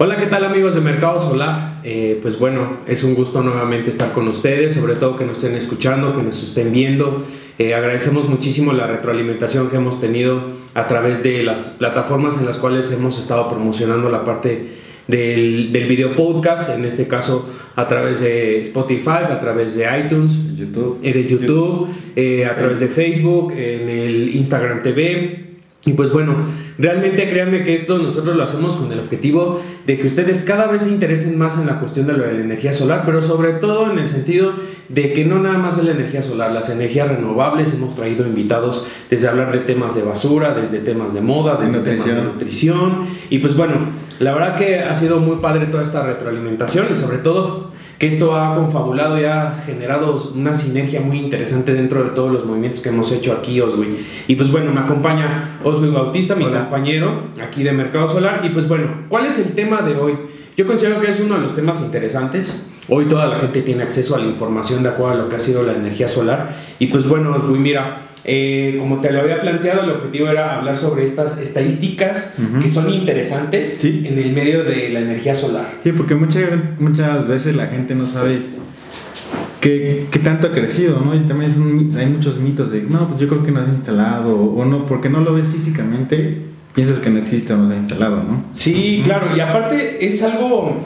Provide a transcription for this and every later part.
Hola, ¿qué tal amigos de Mercado Solar? Eh, pues bueno, es un gusto nuevamente estar con ustedes, sobre todo que nos estén escuchando, que nos estén viendo. Eh, agradecemos muchísimo la retroalimentación que hemos tenido a través de las plataformas en las cuales hemos estado promocionando la parte del, del video podcast, en este caso a través de Spotify, a través de iTunes, YouTube. eh, de YouTube, eh, a través de Facebook, en el Instagram TV. Y pues bueno, realmente créanme que esto nosotros lo hacemos con el objetivo de que ustedes cada vez se interesen más en la cuestión de lo de la energía solar, pero sobre todo en el sentido de que no nada más es la energía solar, las energías renovables, hemos traído invitados desde hablar de temas de basura, desde temas de moda, desde temas de Nutrición. nutrición. Y pues bueno, la verdad que ha sido muy padre toda esta retroalimentación y sobre todo que esto ha confabulado y ha generado una sinergia muy interesante dentro de todos los movimientos que hemos hecho aquí, Oswi. Y pues bueno, me acompaña Oswi Bautista, mi Hola. compañero aquí de Mercado Solar. Y pues bueno, ¿cuál es el tema de hoy? Yo considero que es uno de los temas interesantes. Hoy toda la gente tiene acceso a la información de acuerdo a lo que ha sido la energía solar. Y pues bueno, Oswi, mira, eh, como te lo había planteado, el objetivo era hablar sobre estas estadísticas Ujú. que son interesantes Sí. en el medio de la energía solar. Sí, porque muchas, muchas veces la gente no sabe qué, qué tanto ha crecido, ¿no? Y también un- hay muchos mitos de, no, pues yo creo que no se ha instalado, o no, porque no lo ves físicamente, piensas que no existe o no se ha instalado, ¿no? Sí, claro, y aparte es algo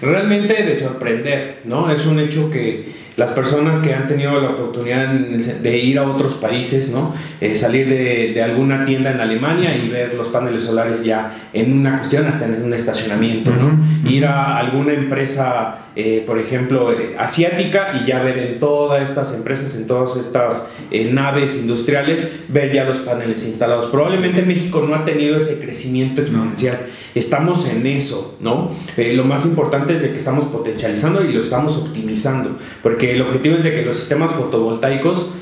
realmente de sorprender, ¿no? Es un hecho que las personas que han tenido la oportunidad de ir a otros países, ¿no? Eh, salir de, de alguna tienda en Alemania y ver los paneles solares ya en una cuestión, hasta en un estacionamiento, ¿no? Ir a alguna empresa, eh, por ejemplo, eh, asiática y ya ver en todas estas empresas, en todas estas eh, naves industriales, ver ya los paneles instalados. Probablemente México no ha tenido ese crecimiento exponencial. Estamos en eso, ¿no? Eh, lo más importante es de que estamos potencializando y lo estamos optimizando, porque el objetivo es de que los sistemas fotovoltaicos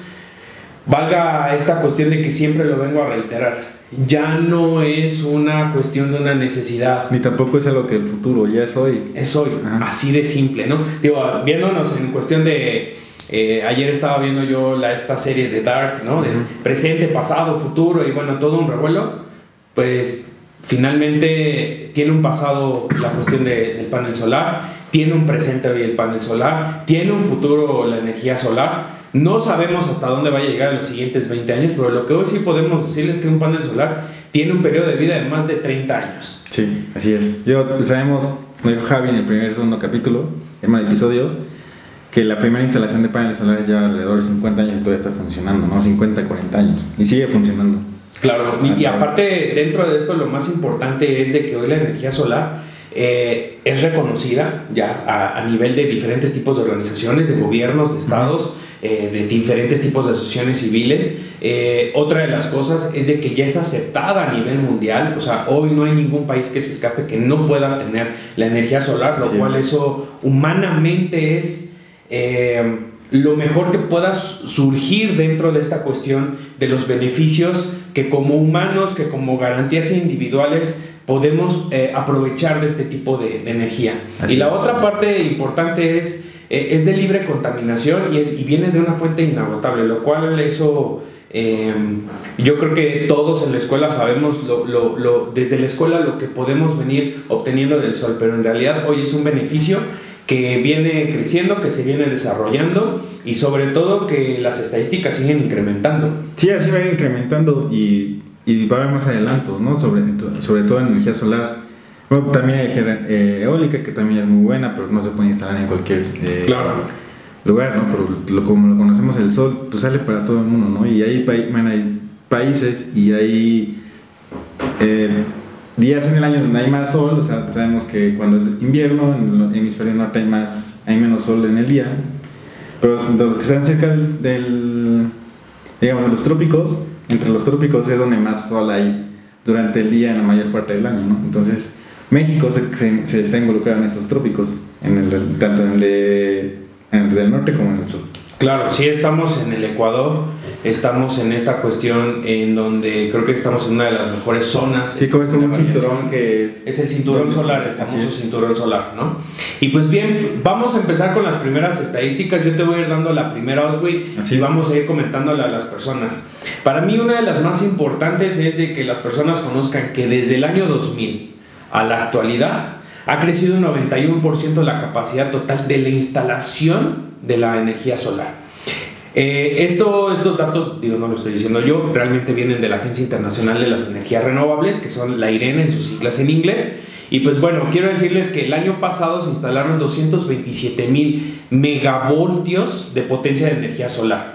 valga esta cuestión de que siempre lo vengo a reiterar. Ya no es una cuestión de una necesidad, Ni tampoco es algo que el futuro, ya es hoy. es hoy, Ajá. así de simple, ¿no? Digo, viéndonos en cuestión de. eh, ayer estaba viendo yo la, esta serie de Dark, ¿no? De presente, pasado, futuro y bueno, todo un revuelo. Pues finalmente tiene un pasado la cuestión de- del panel solar, tiene un presente hoy el panel solar, tiene un futuro la energía solar. No sabemos hasta dónde va a llegar en los siguientes 20 años, pero lo que hoy sí podemos decirles es que un panel solar tiene un periodo de vida de más de 30 años. Sí, así es. Yo pues, sabemos, lo dijo Javi en el primer y segundo capítulo, en el episodio, que la primera instalación de paneles solares ya alrededor de 50 años y todavía está funcionando, ¿no? 50, 40 años. Y sigue funcionando. Claro, y, y aparte dentro de esto lo más importante es de que hoy la energía solar eh, es reconocida ya a, a nivel de diferentes tipos de organizaciones, de gobiernos, de estados, eh, de diferentes tipos de asociaciones civiles. Eh, otra de las cosas es de que ya es aceptada a nivel mundial, o sea, hoy no hay ningún país que se escape que no pueda tener la energía solar, lo cual es. eso humanamente es eh, lo mejor que pueda su- surgir dentro de esta cuestión de los beneficios que como humanos, que como garantías individuales podemos eh, aprovechar de este tipo de, de energía. Así y la es. otra parte importante es, eh, es de libre contaminación y, es- y viene de una fuente inagotable, lo cual eso... eh, yo creo que todos en la escuela sabemos lo, lo- lo- desde la escuela lo que podemos venir obteniendo del sol, pero en realidad hoy es un beneficio que viene creciendo, que se viene desarrollando y sobre todo que las estadísticas siguen incrementando. Sí, así va a ir incrementando y, y va a haber más adelantos, ¿no? Sobre, sobre todo en energía solar. Bueno, también hay eh, eólica, que también es muy buena, pero no se puede instalar en cualquier eh, lugar, ¿no? Pero lo, como lo conocemos, el sol, pues sale para todo el mundo, ¿no? Y hay, hay países y hay eh, días en el año donde hay más sol, o sea, sabemos que cuando es invierno, en el hemisferio norte hay, más, hay menos sol en el día, pero los que están cerca del, del- digamos, de los trópicos, entre los trópicos es donde más sol hay durante el día en la mayor parte del año, ¿no? Entonces, México se, se- está involucrado en esos trópicos, en el, tanto en el, en el del norte como en el sur. Claro, sí estamos en el Ecuador, estamos en esta cuestión en donde creo que estamos en una de las mejores zonas. Sí, como es como un cinturón que es... Es el cinturón solar, el famoso cinturón solar, ¿no? Y pues bien, vamos a empezar con las primeras estadísticas. Yo te voy a ir dando la primera, Oswey, y vamos a ir comentándola a las personas. Para mí, una de las más importantes es de que las personas conozcan que desde el año 2000 a la actualidad ha crecido un 91% la capacidad total de la instalación de la energía solar. Eh, esto, estos datos, digo, no lo estoy diciendo yo, realmente vienen de la Agencia Internacional de las Energías Renovables, que son la IREN en sus siglas en inglés. Y pues bueno, quiero decirles que el año pasado se instalaron 227 mil megavoltios de potencia de energía solar.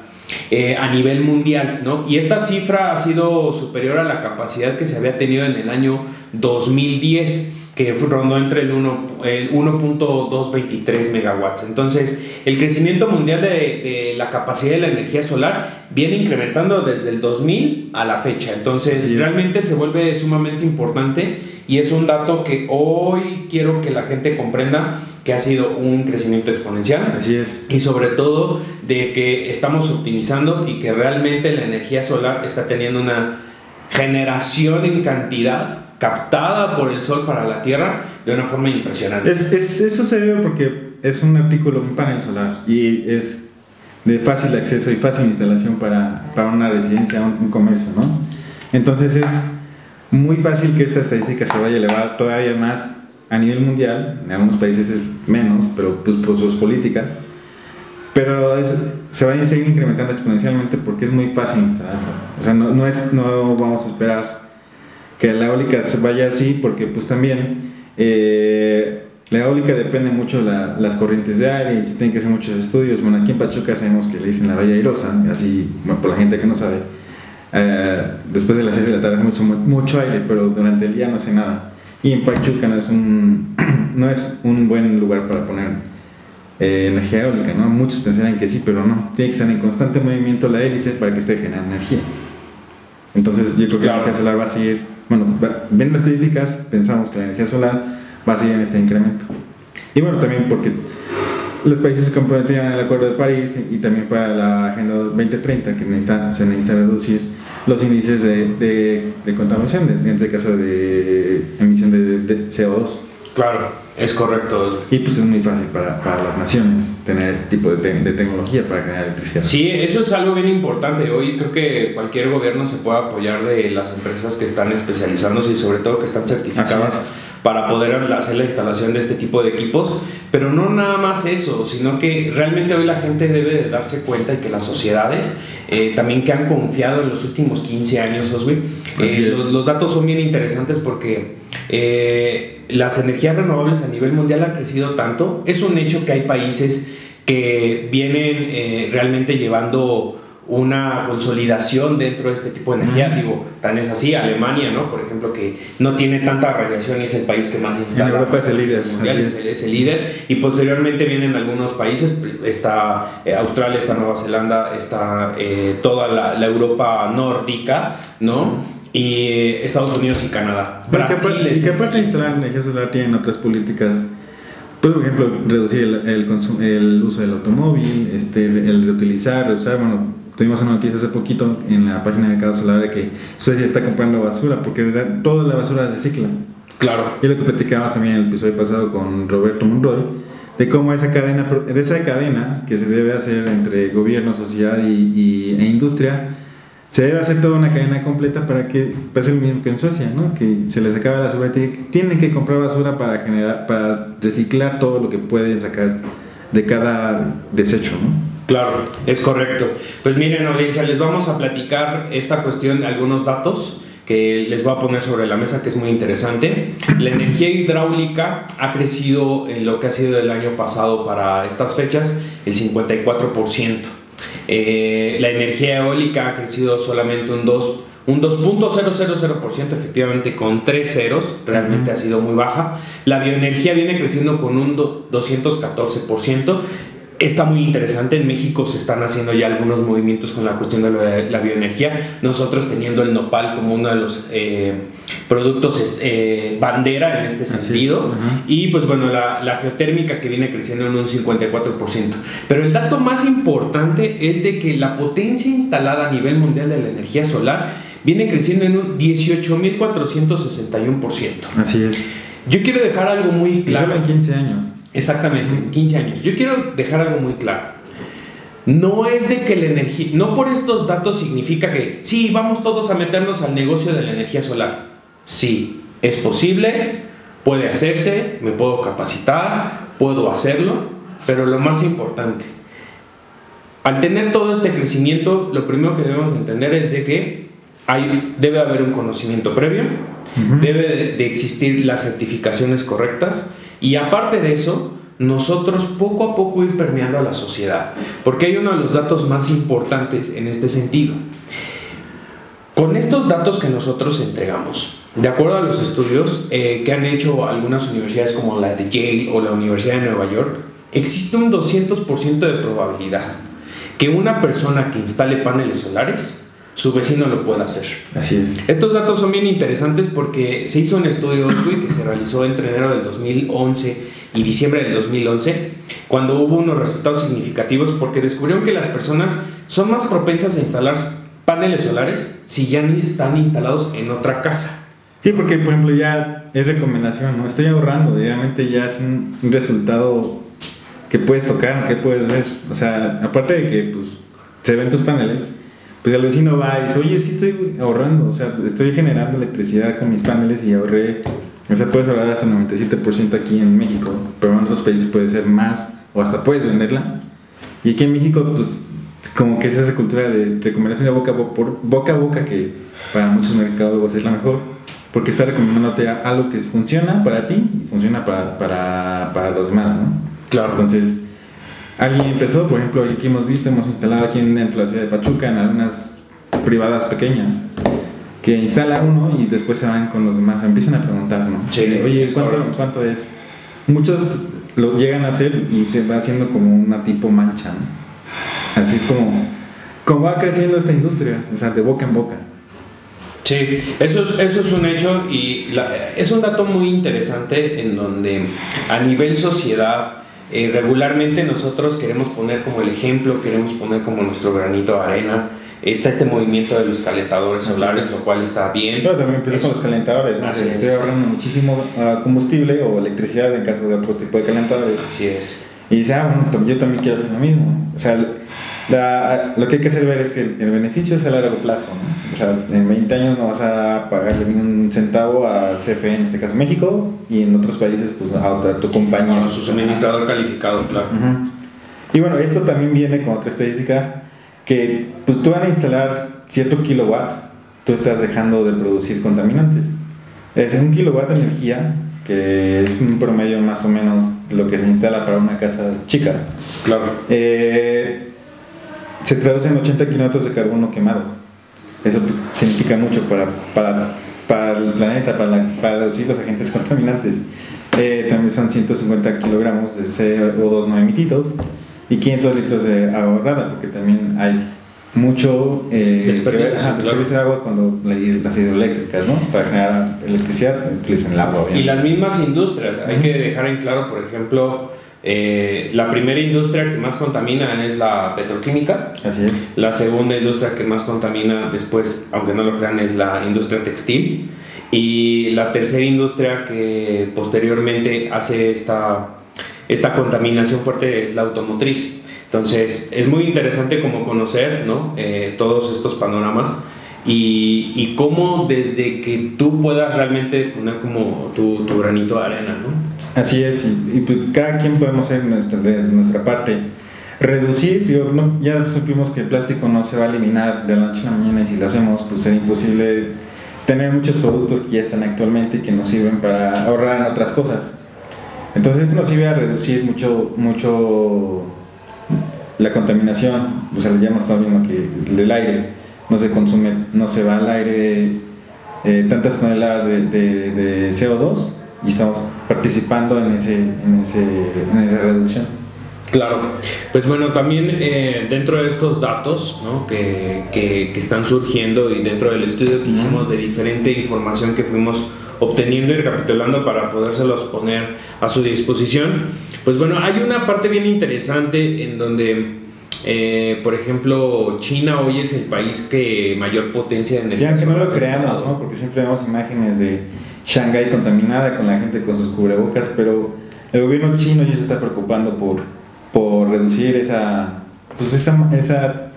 Eh, a nivel mundial, ¿no? Y esta cifra ha sido superior a la capacidad que se había tenido en el año 2010 que rondó entre el 1.223 megawatts. Entonces, el crecimiento mundial de, la capacidad de la energía solar viene incrementando desde el 2000 a la fecha. Entonces, realmente se vuelve sumamente importante y es un dato que hoy quiero que la gente comprenda que ha sido un crecimiento exponencial. Así es. Y sobre todo de que estamos optimizando y que realmente la energía solar está teniendo una generación en cantidad captada por el sol para la Tierra de una forma impresionante. Es, eso se debe porque es un artículo, un panel solar y es de fácil acceso y fácil instalación para, para una residencia, un, un, comercio, ¿no? Entonces es muy fácil que esta estadística se vaya a elevar todavía más a nivel mundial, en algunos países es menos, pero pues por sus políticas, pero se va a seguir incrementando exponencialmente porque es muy fácil instalarlo. O sea, no, no, es, no vamos a esperar que la eólica vaya así, porque pues también eh, la eólica depende mucho de las corrientes de aire y se tienen que hacer muchos estudios. Bueno, aquí en Pachuca sabemos que le dicen la valla airosa, así por la gente que no sabe. Eh, después de las 6 de la tarde hace mucho, mucho aire, pero durante el día no hace nada. Y en Pachuca no es un, no es un buen lugar para poner eh, energía eólica, ¿no? Muchos pensarán que sí, pero no. Tiene que estar en constante movimiento la hélice para que esté generando energía. Entonces yo creo que la energía solar va a seguir bueno, viendo las estadísticas, pensamos que la energía solar va a seguir en este incremento. Y bueno, también porque los países se comprometieron en el Acuerdo de París y también para la Agenda 2030, que necesita, se necesita reducir los índices de, contaminación, en este caso de emisión de, de CO2. Claro, es correcto. Y pues es muy fácil para, para las naciones tener este tipo de, de, tecnología para generar electricidad. Sí, eso es algo bien importante. Hoy creo que cualquier gobierno se puede apoyar de las empresas que están especializándose y sobre todo que están certificadas para poder hacer la instalación de este tipo de equipos. Pero no nada más eso, sino que realmente hoy la gente debe de darse cuenta de que las sociedades eh, también que han confiado en los últimos 15 años, Oswi. Eh, los, los, datos son bien interesantes porque eh, las energías renovables a nivel mundial han crecido tanto. Es un hecho que hay países que vienen realmente llevando una consolidación dentro de este tipo de energía. Digo, tan es así, Alemania, ¿no? Por ejemplo, que no tiene tanta radiación y es el país que más instala. En Europa es el líder. Mundial, es. el, líder. Y posteriormente vienen algunos países, está eh, Australia, está Nueva Zelanda, está eh, toda la, Europa nórdica, ¿no? Y eh, Estados Unidos y Canadá. Brasil. que aparte de instalar energía solar tienen otras políticas por ejemplo, reducir el, el, el, uso del automóvil, este, el, reutilizar, reusar, bueno, Tuvimos una noticia hace poquito en la página de Mercado Solar de que usted ya está comprando basura porque toda la basura recicla. Claro. Y lo que platicábamos también en el episodio pasado con Roberto Monroy, de cómo esa cadena, de esa cadena que se debe hacer entre gobierno, sociedad y, e industria, se debe hacer toda una cadena completa para que pase lo mismo que en Suecia, ¿no? Que se les acaba la basura y tienen que comprar basura para generar, para reciclar todo lo que pueden sacar de cada desecho, ¿no? Claro, es correcto. Pues miren, audiencia, les vamos a platicar esta cuestión de algunos datos que les voy a poner sobre la mesa que es muy interesante. La energía hidráulica ha crecido en lo que ha sido el año pasado para estas fechas el 54%. Eh, la energía eólica ha crecido solamente un 2 un 2.000%, efectivamente con tres ceros, realmente ha sido muy baja. La bioenergía viene creciendo con un 214%, Está muy interesante, en México se están haciendo ya algunos movimientos con la cuestión de la, bioenergía, nosotros teniendo el nopal como uno de los eh, productos eh, bandera en este sentido, y pues bueno, la, la, geotérmica que viene creciendo en un 54%. Pero el dato más importante es de que la potencia instalada a nivel mundial de la energía solar viene creciendo en un 18.461%. Así es. Yo quiero dejar algo muy claro. Y solo en 15 años. Exactamente, en 15 años. Yo quiero dejar algo muy claro. No es de que la energía, no por estos datos significa que sí, vamos todos a meternos al negocio de la energía solar. Sí, es posible Puede hacerse, me puedo capacitar, puedo hacerlo, pero lo más importante, al tener todo este crecimiento, lo primero que debemos entender es de que hay, debe haber un conocimiento previo, debe de existir las certificaciones correctas y aparte de eso, nosotros poco a poco ir permeando a la sociedad, porque hay uno de los datos más importantes en este sentido. Con estos datos que nosotros entregamos, de acuerdo a los estudios eh, que han hecho algunas universidades como la de Yale o la Universidad de Nueva York, existe un 200% de probabilidad que una persona que instale paneles solares su vecino lo pueda hacer. Así es. Estos datos son bien interesantes porque se hizo un estudio que se realizó entre enero del 2011 y diciembre del 2011, cuando hubo unos resultados significativos porque descubrieron que las personas son más propensas a instalar paneles solares si ya están instalados en otra casa. Sí, porque por ejemplo ya es recomendación, ¿no? Estoy ahorrando, obviamente ya es un, resultado que puedes tocar, que puedes ver. O sea, aparte de que pues, se ven tus paneles, pues el vecino va y dice, oye, sí estoy ahorrando, o sea, estoy generando electricidad con mis paneles y ahorré, o sea, puedes ahorrar hasta 97% aquí en México, pero en otros países puede ser más o hasta puedes venderla. Y aquí en México, pues como que es esa cultura de recomendación de boca a boca, por, boca, a boca que para muchos mercadólogos es la mejor, porque está recomendándote algo que funciona para ti y funciona para, para, para los demás, ¿no? Claro. Entonces, Alguien empezó, por ejemplo, aquí hemos visto, hemos instalado aquí dentro de la ciudad de Pachuca, en algunas privadas pequeñas, que instala uno y después se van con los demás, empiezan a preguntar, ¿no? Oye, ¿cuánto, ¿cuánto, es? Muchos lo llegan a hacer y se va haciendo como una tipo mancha, ¿no? Así es como, como va creciendo esta industria, o sea, de boca en boca. Sí, eso es, eso es un hecho y es un dato muy interesante en donde a nivel sociedad eh, regularmente nosotros queremos poner como el ejemplo, queremos poner como nuestro granito de arena. Está este movimiento de los calentadores solares, lo cual está bien. Pero también empezó con los calentadores, ¿no? estoy ahorrando muchísimo ah, combustible o electricidad en caso de otro tipo de calentadores. Así es. Y dice, ah, bueno, yo también quiero hacer lo mismo. O sea, lo que hay que hacer ver es que el beneficio es a largo plazo. ¿no? O sea, en 20 años no vas a pagarle ni un centavo a CFE, en este caso México, y en otros países pues a, tu compañía. A su suministrador calificado, claro. Y bueno, esto también viene con otra estadística, que pues tú van a instalar cierto kilowatt, tú estás dejando de producir contaminantes. Es un kilowatt de energía, que es un promedio más o menos lo que se instala para una casa chica. Claro. Eh, se traduce en 80 kilómetros de carbono quemado. Eso significa mucho para, para, para el planeta, para, para reducir los agentes contaminantes. Eh, también son 150 kilogramos de CO2 no emitidos y 500 litros de agua ahorrada, porque también hay mucho eh, desperdicio, de agua con las hidroeléctricas, ¿no? Para generar electricidad utilizan el agua. Y las mismas industrias, hay que dejar en claro, por ejemplo, eh, la primera industria que más contamina es la petroquímica. Así es. La segunda industria que más contamina después, aunque no lo crean, es la industria textil. Y la tercera industria que posteriormente hace esta, esta contaminación fuerte es la automotriz. Entonces es muy interesante como conocer ¿no? Eh, todos estos panoramas y, cómo desde que tú puedas realmente poner como tu, granito de arena, ¿no? Así es, y, pues cada quien podemos hacer nuestra, de nuestra parte. Reducir, yo, no, ya supimos que el plástico no se va a eliminar de la noche a la mañana y si lo hacemos pues sería imposible tener muchos productos que ya están actualmente y que nos sirven para ahorrar en otras cosas. Entonces esto nos sirve a reducir mucho, mucho la contaminación, o sea, ya hemos estado viendo que del aire no se consume, no se va al aire eh, tantas toneladas de, de, CO2 y estamos participando en, ese, en, ese, en esa reducción. Claro, pues bueno, también eh, dentro de estos datos ¿no? que, que, que, están surgiendo y dentro del estudio que hicimos de diferente información que fuimos obteniendo y recapitulando para podérselos poner a su disposición, pues bueno, hay una parte bien interesante en donde eh, por ejemplo, China hoy es el país que mayor potencia de energía. Sí, aunque no lo creamos, ¿no? Porque siempre vemos imágenes de Shanghái contaminada con la gente con sus cubrebocas, pero el gobierno chino ya se está preocupando por, por reducir esa, pues esa, esa,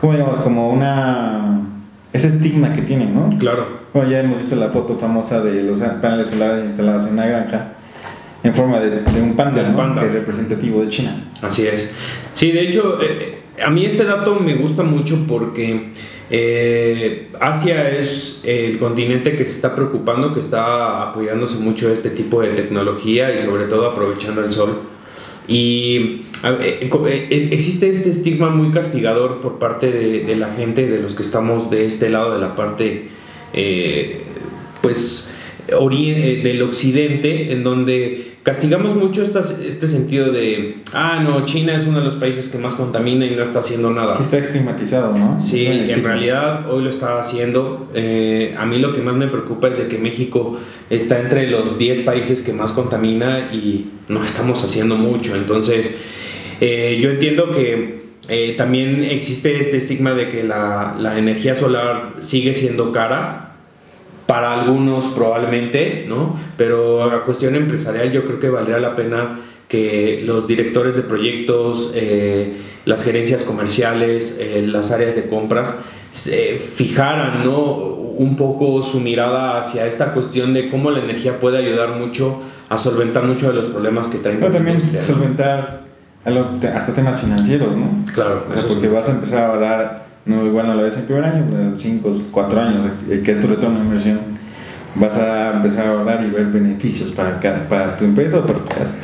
¿cómo llamamos? Como una ese estigma que tienen, ¿no? Claro. Bueno, ya hemos visto la foto famosa de los paneles solares instalados en una granja en forma de, un panda, ¿no? Que es representativo de China. Así es. Sí, de hecho, eh, a mí este dato me gusta mucho porque eh, Asia es el continente que se está preocupando, que está apoyándose mucho a este tipo de tecnología y sobre todo aprovechando el sol. Y eh, eh, existe este estigma muy castigador por parte de, la gente, de los que estamos de este lado de la parte, pues, del occidente, en donde castigamos mucho este sentido de, ah, no, China es uno de los países que más contamina y no está haciendo nada. está estigmatizado, ¿no? Sí, en realidad hoy lo está haciendo. Eh, a mí lo que más me preocupa es de que México está entre los 10 países que más contamina y no estamos haciendo mucho. Entonces, eh, yo entiendo que eh, también existe este estigma de que la, la energía solar sigue siendo cara para algunos probablemente, ¿no? Pero a cuestión empresarial yo creo que valdría la pena que los directores de proyectos, eh, las gerencias comerciales, eh, las áreas de compras, se fijaran ¿no? un poco su mirada hacia esta cuestión de cómo la energía puede ayudar mucho a solventar muchos de los problemas que traen. Pero también solventar hasta temas financieros, ¿no? Claro. O sea, porque vas a empezar a hablar no, igual no lo ves en primer año, pues 5, 4 años, que es tu retorno de inversión, vas a empezar a ahorrar y ver beneficios para, para tu empresa o para tu casa.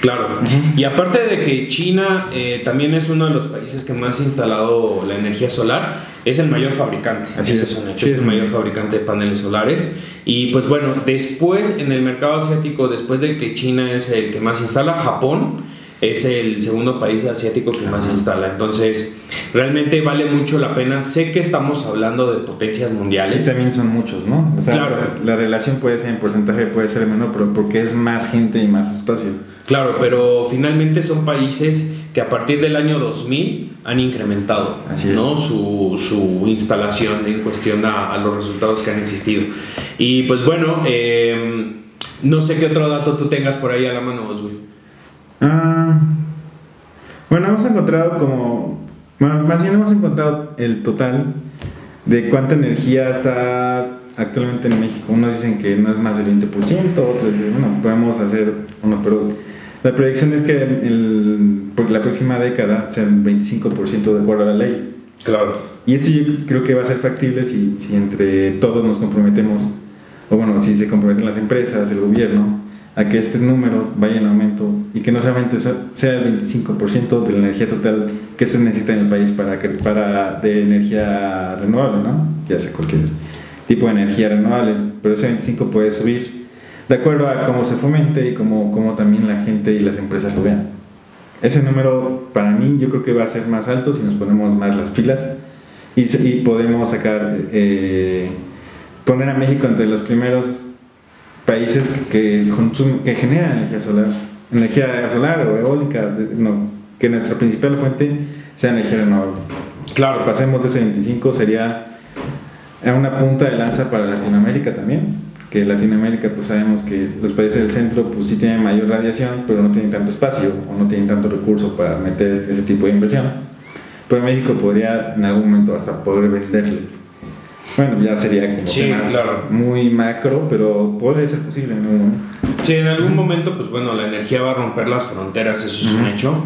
Claro, y aparte de que China eh, también es uno de los países que más ha instalado la energía solar, es el mayor fabricante, así es, un hecho, es el mayor fabricante de paneles solares. Y pues bueno, después en el mercado asiático, después de que China es el que más instala, Japón es el segundo país asiático que más instala. Entonces, realmente vale mucho la pena. Sé que estamos hablando de potencias mundiales. Y también son muchos, ¿no? O sea, claro. la relación puede ser en porcentaje, puede ser menor, pero porque es más gente y más espacio. Claro, pero finalmente son países que a partir del año 2000 han incrementado ¿no? su, su, instalación en cuestión a, los resultados que han existido. Y pues bueno, eh, no sé qué otro dato tú tengas por ahí a la mano, Oswin. Ah, bueno, hemos encontrado como, bueno, más bien hemos encontrado el total de cuánta energía está actualmente en México. Unos dicen que no es más del 20%, otros dicen, bueno, podemos hacer uno, pero la proyección es que el, por la próxima década sea el 25% de acuerdo a la ley. Claro. Y esto yo creo que va a ser factible si, si entre todos nos comprometemos, o bueno, si se comprometen las empresas, el gobierno, a que este número vaya en aumento y que no solamente sea el 25% de la energía total que se necesita en el país para, para de energía renovable, ¿no? ya sea cualquier tipo de energía renovable, pero ese 25% puede subir de acuerdo a cómo se fomente y cómo, cómo también la gente y las empresas lo vean. Ese número para mí yo creo que va a ser más alto si nos ponemos más las pilas y, y podemos sacar, eh, poner a México entre los primeros países que, consumen, que generan energía solar, energía solar o eólica, no, que nuestra principal fuente sea energía renovable. Claro. Pasemos de ese 25 sería una punta de lanza para Latinoamérica también, que Latinoamérica pues sabemos que los países del centro pues sí tienen mayor radiación, pero no tienen tanto espacio o no tienen tanto recurso para meter ese tipo de inversión. Pero México podría en algún momento hasta poder venderles bueno, ya sería como muy macro, pero puede ser posible en algún momento. Sí, en algún momento, pues bueno, la energía va a romper las fronteras, eso es un hecho,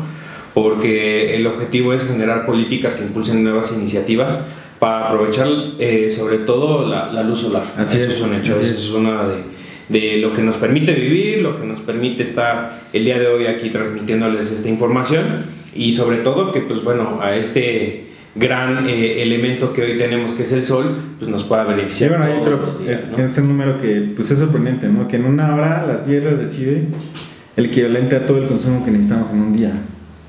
porque el objetivo es generar políticas que impulsen nuevas iniciativas para aprovechar eh, sobre todo la, luz solar. Así eso es, un hecho, eso es una de, de lo que nos permite vivir, lo que nos permite estar el día de hoy aquí transmitiéndoles esta información y sobre todo que pues bueno, a este gran eh, elemento que hoy tenemos que es el sol, pues nos pueda beneficiar. bueno, hay otro, en este número que pues es sorprendente, ¿no? Que en una hora la Tierra recibe el equivalente a todo el consumo que necesitamos en un día.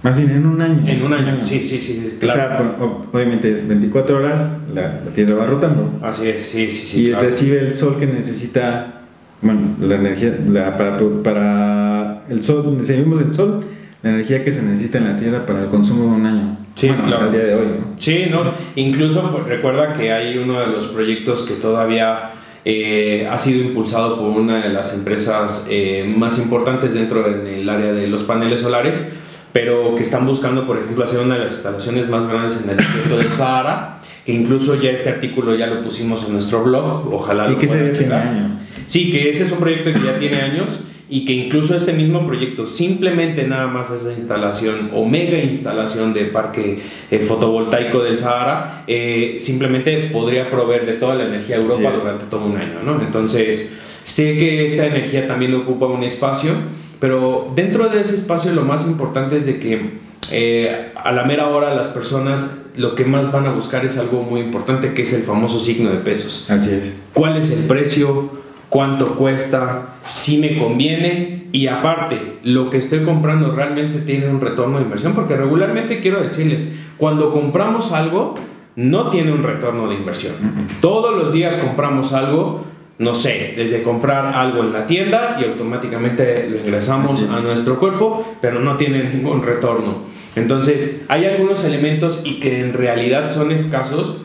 Más bien en un año. En un año, sí, sí, sí. Claro. O sea, obviamente es 24 horas, la, Tierra va rotando. Así es, sí, sí, sí. Y recibe el sol que necesita, bueno, la energía, la, para, para el sol, recibimos el sol, la energía que se necesita en la Tierra para el consumo de un año. Sí, claro. Al día de hoy, ¿no? Sí, ¿no? Incluso pues, recuerda que hay uno de los proyectos que todavía eh, ha sido impulsado por una de las empresas eh, más importantes dentro del área de los paneles solares, pero que están buscando, por ejemplo, hacer una de las instalaciones más grandes en el desierto del Sahara que incluso ya este artículo ya lo pusimos en nuestro blog, ojalá y que se tiene años. Sí, que ese es un proyecto que ya tiene años y que incluso este mismo proyecto simplemente nada más esa instalación o mega instalación de parque eh, fotovoltaico del Sahara eh, simplemente podría proveer de toda la energía a Europa durante todo un año, ¿no? Entonces sé que esta energía también ocupa un espacio, pero dentro de ese espacio lo más importante es de que eh, a la mera hora las personas lo que más van a buscar es algo muy importante que es el famoso signo de pesos. Así es. ¿Cuál es el precio? Cuánto cuesta, si me conviene y aparte, lo que estoy comprando realmente tiene un retorno de inversión, porque regularmente quiero decirles, cuando compramos algo, no tiene un retorno de inversión. Todos los días compramos algo, no sé, desde comprar algo en la tienda y automáticamente lo ingresamos a nuestro cuerpo, pero no tiene ningún retorno. Entonces, hay algunos elementos y que en realidad son escasos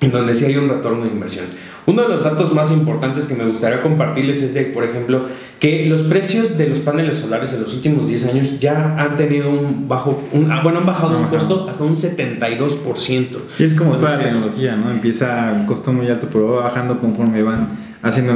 en donde sí hay un retorno de inversión. Uno de los datos más importantes que me gustaría compartirles es de, por ejemplo, que los precios de los paneles solares en los últimos 10 años ya han tenido un bajo, un, ah, bueno, han bajado un costo hasta un 72%. Y es como toda la tecnología, ¿no? Empieza un costo muy alto, pero va bajando conforme van haciendo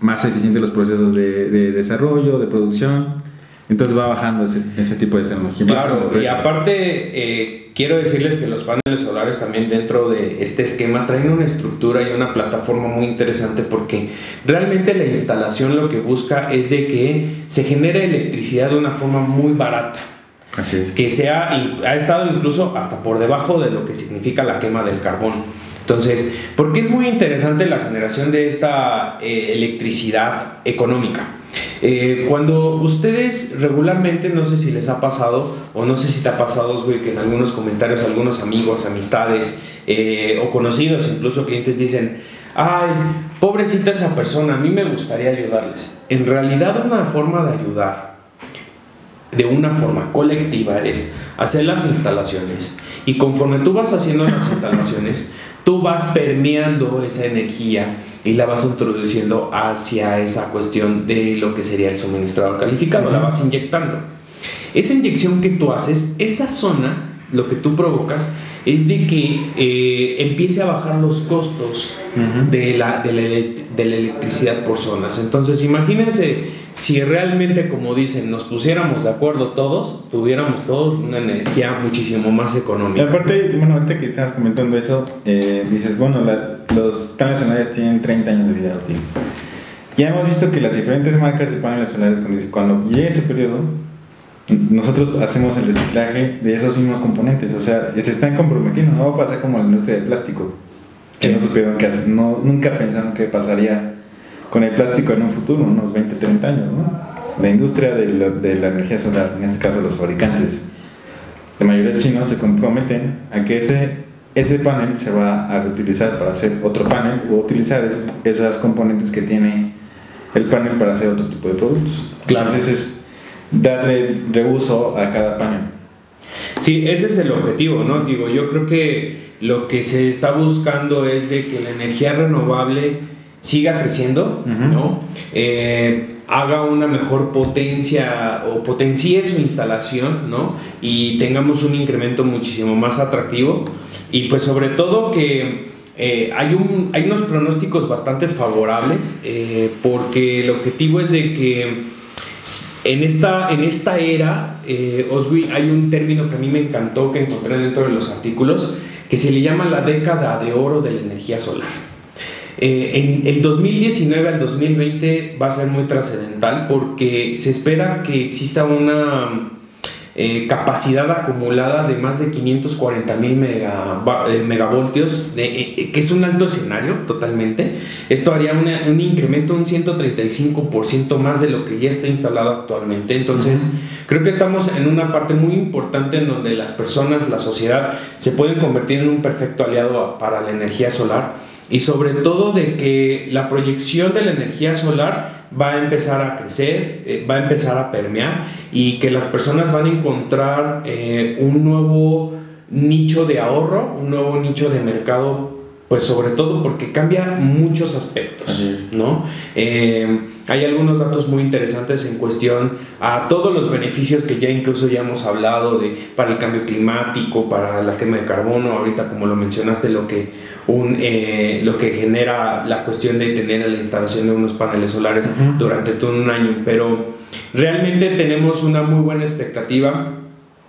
más eficientes los procesos de, de desarrollo, de producción. Entonces va bajando ese, ese tipo de tecnología. Claro, y aparte eh, quiero decirles que los paneles solares también dentro de este esquema traen una estructura y una plataforma muy interesante porque realmente la instalación lo que busca es de que se genere electricidad de una forma muy barata. Así es. Que sea, ha estado incluso hasta por debajo de lo que significa la quema del carbón. Entonces, ¿por qué es muy interesante la generación de esta eh, electricidad económica? Eh, cuando ustedes regularmente, no sé si les ha pasado, o no sé si te ha pasado, güey, que en algunos comentarios algunos amigos, amistades eh, o conocidos, incluso clientes dicen, ay, pobrecita esa persona, a mí me gustaría ayudarles. En realidad una forma de ayudar de una forma colectiva es hacer las instalaciones y conforme tú vas haciendo las instalaciones, tú vas permeando esa energía y la vas introduciendo hacia esa cuestión de lo que sería el suministrador calificado, la vas inyectando. Esa inyección que tú haces, esa zona, lo que tú provocas, es de que eh, empiece a bajar los costos de, la, de, la, de la electricidad por zonas. Entonces, imagínense si realmente, como dicen, nos pusiéramos de acuerdo todos, tuviéramos todos una energía muchísimo más económica. Y aparte, bueno, ahorita que estás comentando eso, eh, dices, bueno, los paneles solares tienen 30 años de vida útil. Ya hemos visto que las diferentes marcas de paneles solares, cuando llegue ese periodo, nosotros hacemos el reciclaje de esos mismos componentes. O sea, se están comprometiendo. No va a pasar como la industria del plástico, que no supieron qué hacer. No, nunca pensaron que pasaría con el plástico en un futuro, unos 20, 30 años, ¿no? La industria de la, de la energía solar, en este caso los fabricantes, la mayoría chinos se comprometen a que ese, ese panel se va a reutilizar para hacer otro panel o utilizar esos, esas componentes que tiene el panel para hacer otro tipo de productos. Claro. Entonces es darle reuso a cada panel. Sí, ese es el objetivo, ¿no? Digo, yo creo que lo que se está buscando es de que la energía renovable siga creciendo, ¿no? Eh, haga una mejor potencia o potencie su instalación, ¿no? Y tengamos un incremento muchísimo más atractivo. Y pues sobre todo que eh, hay, un, hay unos pronósticos bastante favorables eh, porque el objetivo es de que en esta, en esta era, Oswi, hay un término que a mí me encantó que encontré dentro de los artículos que se le llama la década de oro de la energía solar. Eh, en el 2019 al 2020 va a ser muy trascendental porque se espera que exista una eh, capacidad acumulada de más de 540 mil eh, megavoltios, que es un alto escenario totalmente. Esto haría un incremento un 135% más de lo que ya está instalado actualmente. Entonces, creo que estamos en una parte muy importante en donde las personas, la sociedad, se pueden convertir en un perfecto aliado para la energía solar y sobre todo de que la proyección de la energía solar va a empezar a crecer, eh, va a empezar a permear y que las personas van a encontrar eh, un nuevo nicho de ahorro, un nuevo nicho de mercado Pues sobre todo porque cambia muchos aspectos, ¿no? Eh, hay algunos datos muy interesantes en cuestión a todos los beneficios que ya incluso ya hemos hablado de para el cambio climático, para la quema de carbono, ahorita como lo mencionaste, lo que, un, eh, lo que genera la cuestión de tener la instalación de unos paneles solares durante todo un año, pero realmente tenemos una muy buena expectativa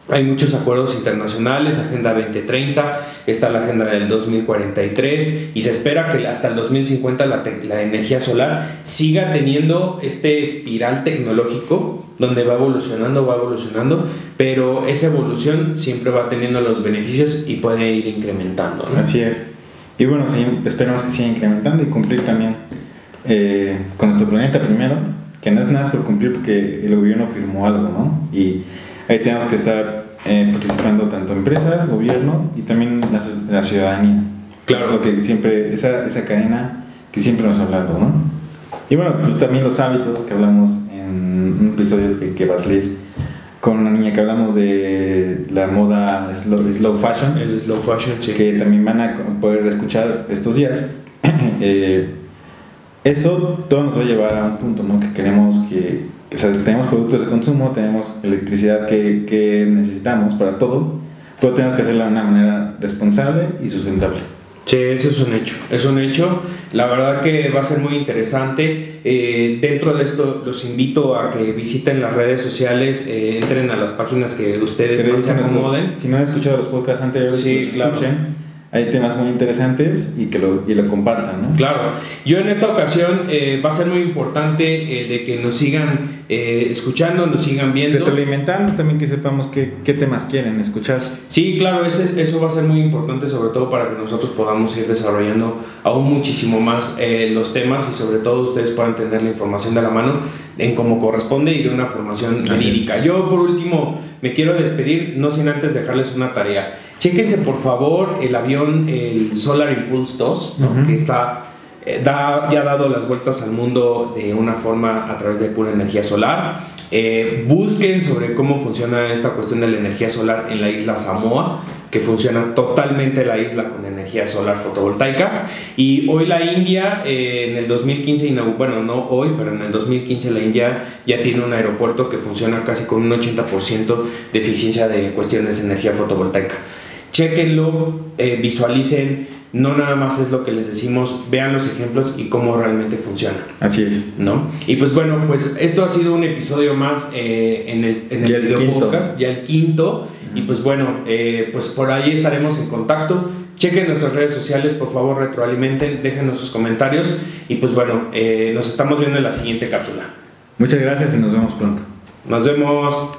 hay muchos acuerdos internacionales, Agenda 2030, está la Agenda del 2043 y se espera que hasta el 2050 la, la, energía solar siga teniendo este espiral tecnológico donde va evolucionando, va evolucionando, pero esa evolución siempre va teniendo los beneficios y puede ir incrementando. Así es. Y bueno, sí, esperamos que siga incrementando y cumplir también eh, con nuestro planeta primero, que no es nada por cumplir porque el gobierno firmó algo, ¿no? Y Ahí tenemos que estar eh, participando tanto empresas, gobierno y también la, ciudadanía. Claro. Lo que siempre, esa, esa cadena que siempre hemos hablado, ¿no? Y bueno, pues también los hábitos que hablamos en un episodio que, va a salir con una niña que hablamos de la moda slow, slow fashion. El slow fashion, sí. Que también van a poder escuchar estos días. eh, eso todo nos va a llevar a un punto, ¿no? Que queremos que o sea, tenemos productos de consumo, tenemos electricidad que, que necesitamos para todo, pero tenemos que hacerlo de una manera responsable y sustentable. Sí, eso es un hecho, es un hecho. La verdad que va a ser muy interesante. Eh, dentro de esto los invito a que visiten las redes sociales, eh, entren a las páginas que ustedes más se acomoden. si no han escuchado los podcasts anteriores, sí, pues claro. escuchen hay temas muy interesantes y que lo, y lo compartan, ¿no? Claro. Yo en esta ocasión eh, va a ser muy importante el de que nos sigan eh, escuchando, nos sigan viendo. Retroalimentando también que sepamos qué, qué temas quieren escuchar. Sí, claro, ese, eso va a ser muy importante sobre todo para que nosotros podamos ir desarrollando aún muchísimo más eh, los temas y sobre todo ustedes puedan tener la información de la mano en cómo corresponde y de una formación verídica. Yo por último me quiero despedir, no sin antes dejarles una tarea. Chéquense por favor el avión, el Solar Impulse 2, que está, eh, da, ya ha dado las vueltas al mundo de una forma a través de pura energía solar. Eh, busquen sobre cómo funciona esta cuestión de la energía solar en la isla Samoa que funciona totalmente la isla con energía solar fotovoltaica. Y hoy la India, eh, en el 2015, bueno, no hoy, pero en el 2015 la India ya tiene un aeropuerto que funciona casi con un 80% de eficiencia de cuestiones de energía fotovoltaica. Chequenlo, eh, visualicen, no nada más es lo que les decimos, vean los ejemplos y cómo realmente funciona. Así es. ¿No? Y pues bueno, pues esto ha sido un episodio más eh, en el, en el video podcast, ya el quinto. Y pues bueno, eh, pues por ahí estaremos en contacto. Chequen nuestras redes sociales, por favor, retroalimenten, déjenos sus comentarios. Y pues bueno, eh, nos estamos viendo en la siguiente cápsula. Muchas gracias y nos vemos pronto. Nos vemos.